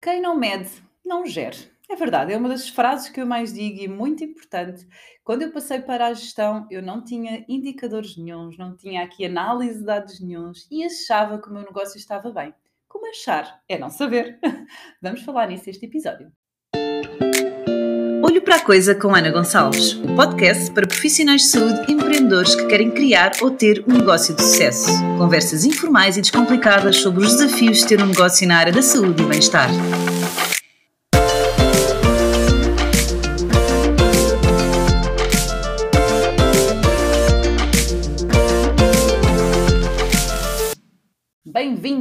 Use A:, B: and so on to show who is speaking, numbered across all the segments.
A: Quem não mede, não gere. É verdade, é uma das frases que eu mais digo e muito importante. Quando eu passei para a gestão, eu não tinha indicadores nenhums, não tinha aqui análise de dados nenhums e achava que o meu negócio estava bem. Como achar? É não saber. Vamos falar nisso neste episódio.
B: Olho para a Coisa com Ana Gonçalves, o um podcast para profissionais de saúde e empreendedores que querem criar ou ter um negócio de sucesso. Conversas informais e descomplicadas sobre os desafios de ter um negócio na área da saúde e bem-estar.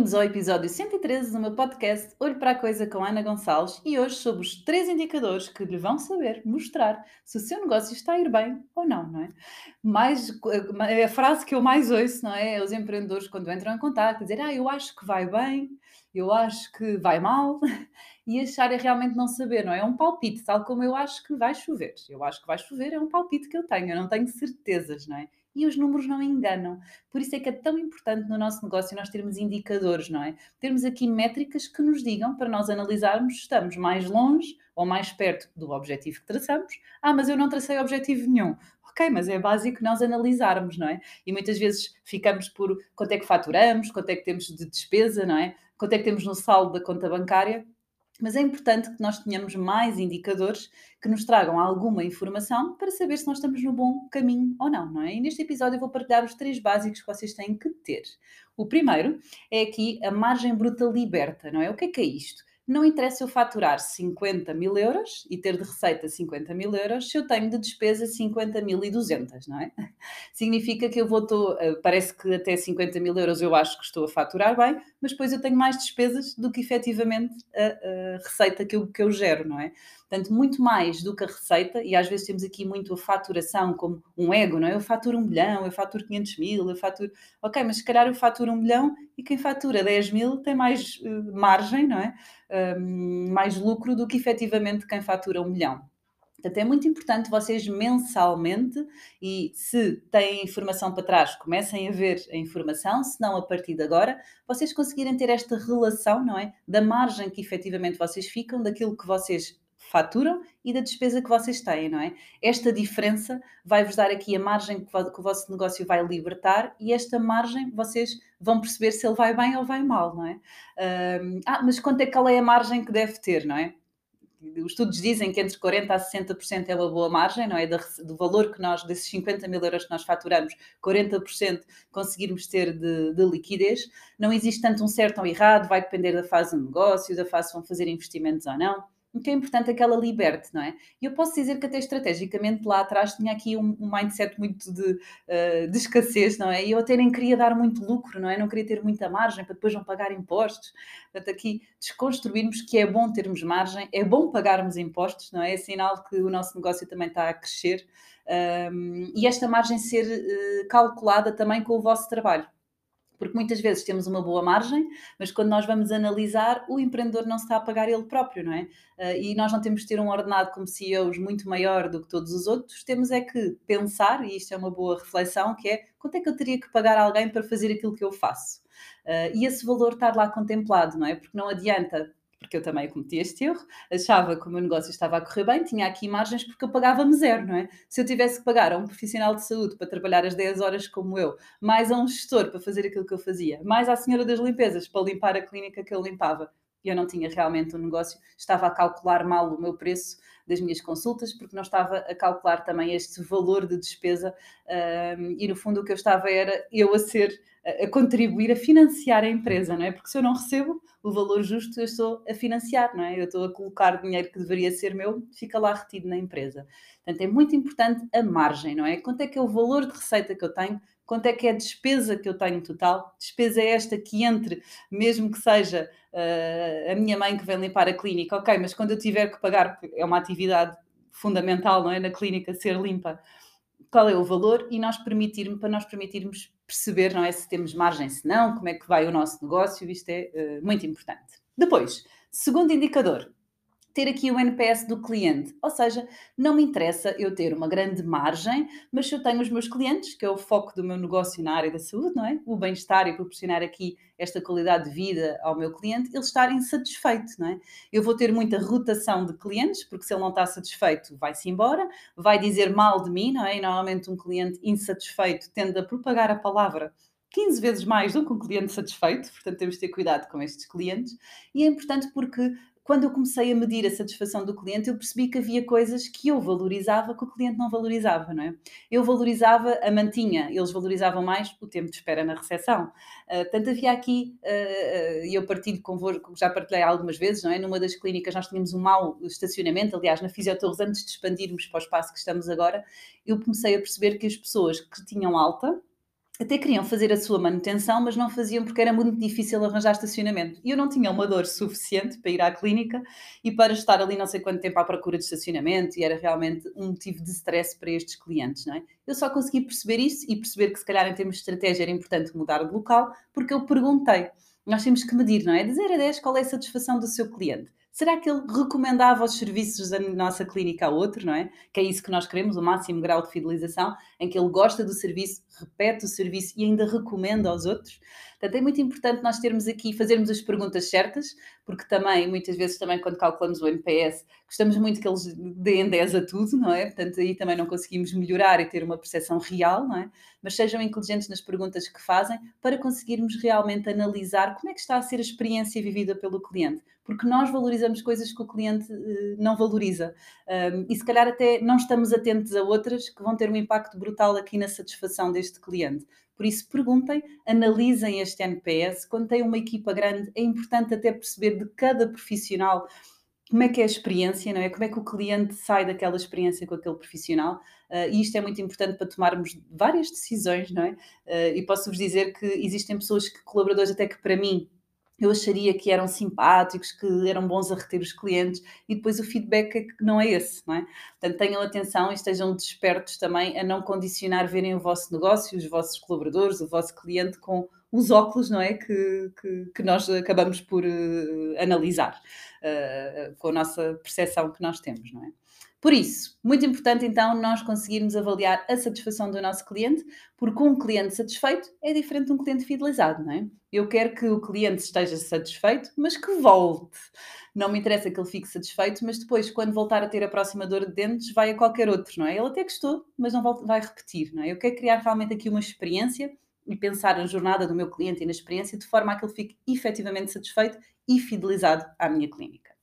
A: Bem-vindos ao episódio 113 do meu podcast Olho para a Coisa com Ana Gonçalves e hoje sobre os três indicadores que lhe vão saber mostrar se o seu negócio está a ir bem ou não, não é? Mais, eh, a frase que eu mais ouço, não é? é os empreendedores quando entram em contato, dizer, ah, eu acho que vai bem, eu acho que vai mal, e achar é realmente não saber, não é? É um palpite, tal como eu acho que vai chover. Eu acho que vai chover, é um palpite que eu tenho, eu não tenho certezas, não é? E os números não enganam. Por isso é que é tão importante no nosso negócio nós termos indicadores, não é? Termos aqui métricas que nos digam para nós analisarmos se estamos mais longe ou mais perto do objetivo que traçamos. Ah, mas eu não tracei objetivo nenhum. Ok, mas é básico nós analisarmos, não é? E muitas vezes ficamos por quanto é que faturamos, quanto é que temos de despesa, não é? Quanto é que temos no saldo da conta bancária mas é importante que nós tenhamos mais indicadores que nos tragam alguma informação para saber se nós estamos no bom caminho ou não, não é? E neste episódio eu vou partilhar os três básicos que vocês têm que ter. O primeiro é aqui a margem bruta liberta, não é? O que é que é isto? Não interessa eu faturar 50 mil euros e ter de receita 50 mil euros se eu tenho de despesa 50 mil e 200, não é? Significa que eu vou, tô, eh, parece que até 50 mil euros eu acho que estou a faturar bem, mas depois eu tenho mais despesas do que efetivamente a, a receita que eu, que eu gero, não é? Portanto, muito mais do que a receita, e às vezes temos aqui muito a faturação como um ego, não é? Eu faturo um milhão, eu faturo 500 mil, eu faturo. Ok, mas se calhar eu faturo um milhão e quem fatura 10 mil tem mais uh, margem, não é? Mais lucro do que efetivamente quem fatura um milhão. Portanto, é muito importante vocês mensalmente, e se têm informação para trás, comecem a ver a informação, se não a partir de agora, vocês conseguirem ter esta relação, não é? Da margem que efetivamente vocês ficam, daquilo que vocês faturam e da despesa que vocês têm, não é? Esta diferença vai-vos dar aqui a margem que, o vosso negócio vai libertar e esta margem vocês vão perceber se ele vai bem ou vai mal, não é? ah, mas quanto é que qual é a margem que deve ter, não é? Os estudos dizem que entre 40% a 60% é uma boa margem, não é? Do valor que nós, desses 50 mil euros que nós faturamos, 40% conseguirmos ter de, de, liquidez. Não existe tanto um certo ou errado, vai depender da fase do negócio, da fase se vão fazer investimentos ou não o que é importante é que ela liberte, não é? E eu posso dizer que até estrategicamente lá atrás tinha aqui um, um mindset muito de, uh, de, escassez, não é? E eu até nem queria dar muito lucro, não é? Não queria ter muita margem para depois não pagar impostos. Portanto, aqui desconstruirmos que é bom termos margem, é bom pagarmos impostos, não é? É sinal que o nosso negócio também está a crescer. Um, e esta margem ser uh, calculada também com o vosso trabalho porque muitas vezes temos uma boa margem, mas quando nós vamos analisar, o empreendedor não se está a pagar ele próprio, não é? Uh, e nós não temos de ter um ordenado como CEOs muito maior do que todos os outros, temos é que pensar, e isto é uma boa reflexão, que é quanto é que eu teria que pagar alguém para fazer aquilo que eu faço? Uh, e esse valor estar lá contemplado, não é? Porque não adianta porque eu também cometi este erro, achava que o meu negócio estava a correr bem, tinha aqui margens porque eu pagava-me zero, não é? Se eu tivesse que pagar a um profissional de saúde para trabalhar as 10 horas como eu, mais a um gestor para fazer aquilo que eu fazia, mais à senhora das limpezas para limpar a clínica que eu limpava, eu não tinha realmente um negócio, estava a calcular mal o meu preço das minhas consultas, porque não estava a calcular também este valor de despesa, um, e no fundo o que eu estava era eu a ser a contribuir a financiar a empresa, não é? Porque se eu não recebo o valor justo, eu estou a financiar, não é? Eu estou a colocar dinheiro que deveria ser meu, fica lá retido na empresa. Portanto, é muito importante a margem, não é? Quanto é que é o valor de receita que eu tenho? Quanto é que é a despesa que eu tenho total? Despesa é esta que entre, mesmo que seja uh, a minha mãe que vem limpar a clínica, ok, mas quando eu tiver que pagar, é uma atividade fundamental, não é? Na clínica ser limpa, qual é o valor e nós permitirmos, para nós permitirmos perceber, não é, se temos margem, se não, como é que vai o nosso negócio, isto é uh, muito importante. Depois, segundo indicador, ter aqui o NPS do cliente. Ou seja, não me interessa eu ter uma grande margem, mas se eu tenho os meus clientes, que é o foco do meu negócio na área da saúde, não é? O bem-estar e proporcionar aqui esta qualidade de vida ao meu cliente, eles estarem satisfeitos, não é? Eu vou ter muita rotação de clientes, porque se ele não está satisfeito, vai-se embora, vai dizer mal de mim, não é? E normalmente um cliente insatisfeito tende a propagar a palavra 15 vezes mais do que um cliente satisfeito, portanto temos de ter cuidado com estes clientes. E é importante porque quando eu comecei a medir a satisfação do cliente, eu percebi que havia coisas que eu valorizava que o cliente não valorizava, não é? Eu valorizava a mantinha, eles valorizavam mais o tempo de espera na recepção. Uh, portanto, havia aqui, uh, e uh, eu partilho convosco, já partilhei algumas vezes, não é? Numa das clínicas nós tínhamos um mau estacionamento, aliás, na Fisiotorres, antes de expandirmos para o espaço que estamos agora, eu comecei a perceber que as pessoas que tinham alta, até queriam fazer a sua manutenção, mas não faziam porque era muito difícil arranjar estacionamento. E eu não tinha uma dor suficiente para ir à clínica e para estar ali não sei quanto tempo à procura de estacionamento, e era realmente um motivo de stress para estes clientes, não é? Eu só consegui perceber isso e perceber que, se calhar, em termos de estratégia, era importante mudar de local, porque eu perguntei. Nós temos que medir, não é? De 0 a 10, qual é a satisfação do seu cliente? Será que ele recomendava os serviços da nossa clínica a outro, não é? Que é isso que nós queremos, o máximo grau de fidelização, em que ele gosta do serviço, repete o serviço e ainda recomenda aos outros. Portanto, é muito importante nós termos aqui, fazermos as perguntas certas, porque também, muitas vezes, também quando calculamos o NPS, gostamos muito que eles deem 10 a tudo, não é? Portanto, aí também não conseguimos melhorar e ter uma percepção real, não é? Mas sejam inteligentes nas perguntas que fazem para conseguirmos realmente analisar como é que está a ser a experiência vivida pelo cliente porque nós valorizamos coisas que o cliente uh, não valoriza. E se calhar até não estamos atentos a outras que vão ter um impacto brutal aqui na satisfação deste cliente. Por isso, perguntem, analisem este NPS. Quando tem uma equipa grande, é importante até perceber de cada profissional como é que é a experiência, não é? Como é que o cliente sai daquela experiência com aquele profissional? Uh, e isto é muito importante para tomarmos várias decisões, não é? Uh, e posso-vos dizer que existem pessoas, que, colaboradores até que para mim eu acharia que eram simpáticos, que eram bons a reter os clientes e depois o feedback é que não é esse, não é? Portanto, tenham atenção e estejam despertos também a não condicionar verem o vosso negócio, os vossos colaboradores, o vosso cliente com os óculos, não é? Que, que, que nós acabamos por uh, analisar uh, com a nossa percepção que nós temos, não é? Por isso, muito importante então nós conseguirmos avaliar a satisfação do nosso cliente, porque um cliente satisfeito é diferente de um cliente fidelizado, não é? Eu quero que o cliente esteja satisfeito, mas que volte. Não me interessa que ele fique satisfeito, mas depois, quando voltar a ter a próxima dor de dentes, vai a qualquer outro, não é? Ele até gostou, mas não vai repetir, não é? Eu quero criar realmente aqui uma experiência e pensar na jornada do meu cliente e na experiência de forma a que ele fique efetivamente satisfeito e fidelizado à minha clínica.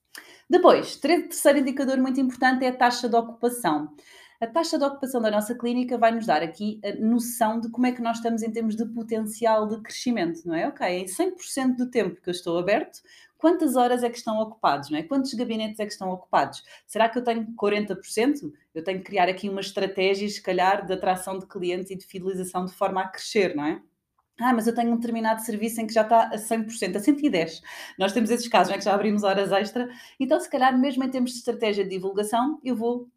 A: Depois, terceiro indicador muito importante é a taxa de ocupação. A taxa de ocupação da nossa clínica vai nos dar aqui a noção de como é que nós estamos em termos de potencial de crescimento, não é? Ok, em 100% do tempo que eu estou aberto, quantas horas é que estão ocupados, não é? Quantos gabinetes é que estão ocupados? Será que eu tenho 40%? Eu tenho que criar aqui uma estratégia, se calhar, de atração de clientes e de fidelização de forma a crescer, não é? Ah, mas eu tenho um determinado serviço em que já está a 100%, a 110%. Nós temos esses casos, não é que já abrimos horas extra. Então, se calhar, mesmo em termos de estratégia de divulgação, eu vou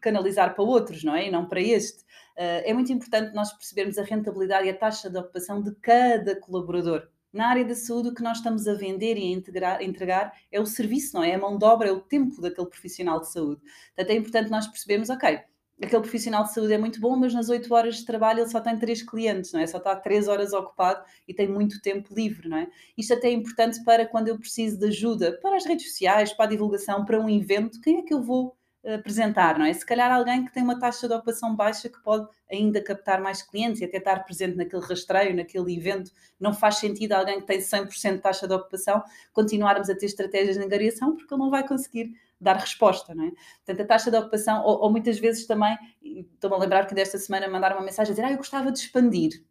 A: canalizar para outros, não é? E não para este. Uh, é muito importante nós percebermos a rentabilidade e a taxa de ocupação de cada colaborador. Na área da saúde, o que nós estamos a vender e a integrar, entregar é o serviço, não é? É a mão de obra, é o tempo daquele profissional de saúde. Portanto, é importante nós percebermos, ok, aquele profissional de saúde é muito bom, mas nas 8 horas de trabalho ele só tem 3 clientes, não é? Só está 3 horas ocupado e tem muito tempo livre, não é? Isto até é importante para quando eu preciso de ajuda para as redes sociais, para a divulgação, para um evento, quem é que eu vou eh, apresentar, não é? Se calhar alguém que tem uma taxa de ocupação baixa que pode ainda captar mais clientes e até estar presente naquele rastreio, naquele evento, não faz sentido alguém que tem 100% de taxa de ocupação continuarmos a ter estratégias de angariação porque ele não vai conseguir dar resposta, não é? Portanto, a taxa de ocupação, ou, ou muitas vezes também, estou-me a lembrar que desta semana mandaram uma mensagem a dizer, ah, eu gostava de expandir.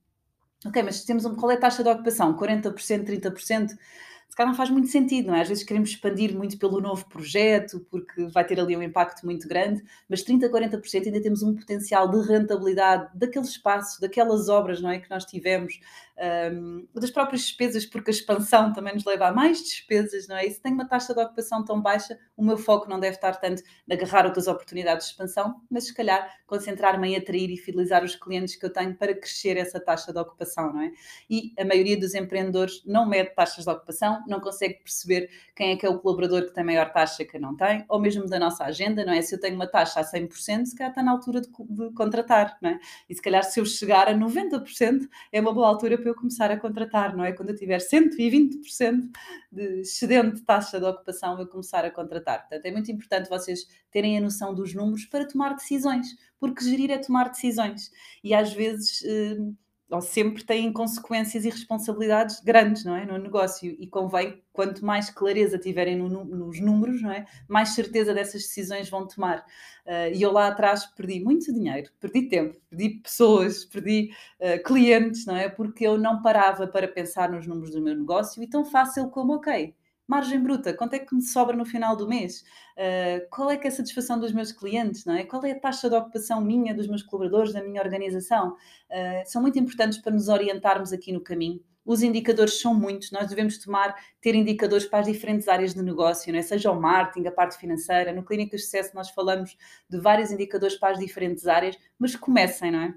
A: Ok, mas temos um, qual é a taxa de ocupação? 40%, 30%? Se calhar não faz muito sentido, não é? Às vezes queremos expandir muito pelo novo projeto, porque vai ter ali um impacto muito grande, mas 30%, 40% ainda temos um potencial de rentabilidade daquele espaço, daquelas obras, não é? Que nós tivemos, um, das próprias despesas, porque a expansão também nos leva a mais despesas, não é? E se tenho uma taxa de ocupação tão baixa, o meu foco não deve estar tanto na agarrar outras oportunidades de expansão, mas se calhar concentrar-me em atrair e fidelizar os clientes que eu tenho para crescer essa taxa de ocupação, não é? E a maioria dos empreendedores não mede taxas de ocupação, não consegue perceber quem é que é o colaborador que tem maior taxa que não tem, ou mesmo da nossa agenda, não é? Se eu tenho uma taxa a 100%, se calhar está na altura de, de contratar, não é? E se calhar se eu chegar a 90%, é uma boa altura para eu começar a contratar, não é? Quando eu tiver 120% de excedente de taxa de ocupação, eu começar a contratar. Portanto, é muito importante vocês terem a noção dos números para tomar decisões, porque gerir é tomar decisões. E às vezes. Eh, ou sempre têm consequências e responsabilidades grandes, não é, no negócio. E convém quanto mais clareza tiverem no, nos números, não é, mais certeza dessas decisões vão tomar. Uh, e eu lá atrás perdi muito dinheiro, perdi tempo, perdi pessoas, perdi uh, clientes, não é, porque eu não parava para pensar nos números do meu negócio e tão fácil como ok margem bruta, quanto é que me sobra no final do mês? Uh, qual é que é a satisfação dos meus clientes? Não é? Qual é a taxa de ocupação minha, dos meus colaboradores, da minha organização? Uh, são muito importantes para nos orientarmos aqui no caminho. Os indicadores são muitos, nós devemos tomar, ter indicadores para as diferentes áreas de negócio, não é? seja o marketing, a parte financeira. No Clínica de Sucesso nós falamos de vários indicadores para as diferentes áreas, mas comecem, não é?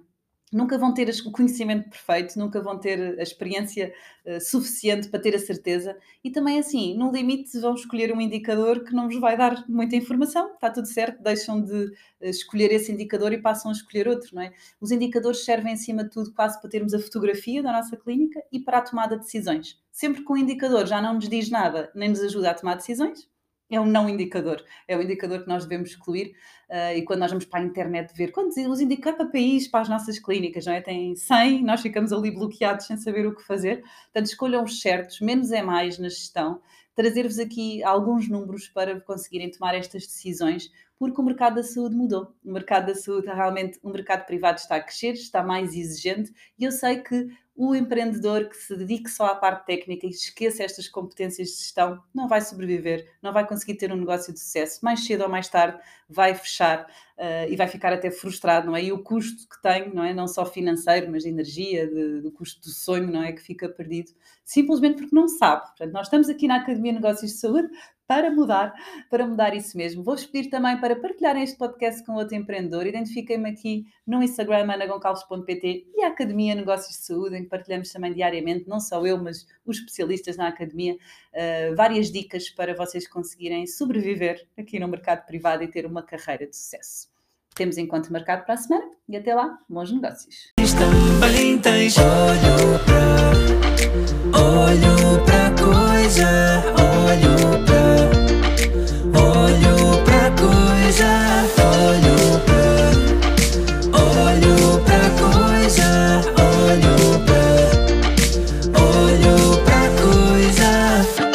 A: Nunca vão ter o conhecimento perfeito, nunca vão ter a experiência uh, suficiente para ter a certeza. E também, assim, no limite, vão escolher um indicador que não vos vai dar muita informação, está tudo certo, deixam de uh, escolher esse indicador e passam a escolher outro, não é? Os indicadores servem, acima de tudo, quase para termos a fotografia da nossa clínica e para a tomada de decisões. Sempre que o indicador já não nos diz nada, nem nos ajuda a tomar decisões, é um não indicador, é um indicador que nós devemos excluir uh, e quando nós vamos para a internet ver quantos os indicadores para país, para as nossas clínicas, não é? Tem 100, nós ficamos ali bloqueados sem saber o que fazer, portanto escolham os certos, menos é mais na gestão, trazer-vos aqui alguns números para conseguirem tomar estas decisões, porque o mercado da saúde mudou. O mercado da saúde, realmente, o mercado privado está a crescer, está mais exigente, e eu sei que o empreendedor que se dedique só à parte técnica e esqueça estas competências de gestão não vai sobreviver, não vai conseguir ter um negócio de sucesso. Mais cedo ou mais tarde vai fechar uh, e vai ficar até frustrado, não é? E o custo que tem, não é? Não só financeiro, mas de energia, de, do custo do sonho, não é? Que fica perdido, simplesmente porque não sabe. Portanto, nós estamos aqui na Academia de Negócios de Saúde para mudar, para mudar isso mesmo. Vou-vos pedir também para partilharem este podcast com outro empreendedor. Identifiquem-me aqui no Instagram, anagoncalves.pt e a Academia Negócios de Saúde, em que partilhamos também diariamente, não só eu, mas os especialistas na Academia, uh, várias dicas para vocês conseguirem sobreviver aqui no mercado privado e ter uma carreira de sucesso. Temos encontro marcado para a semana e até lá, bons negócios.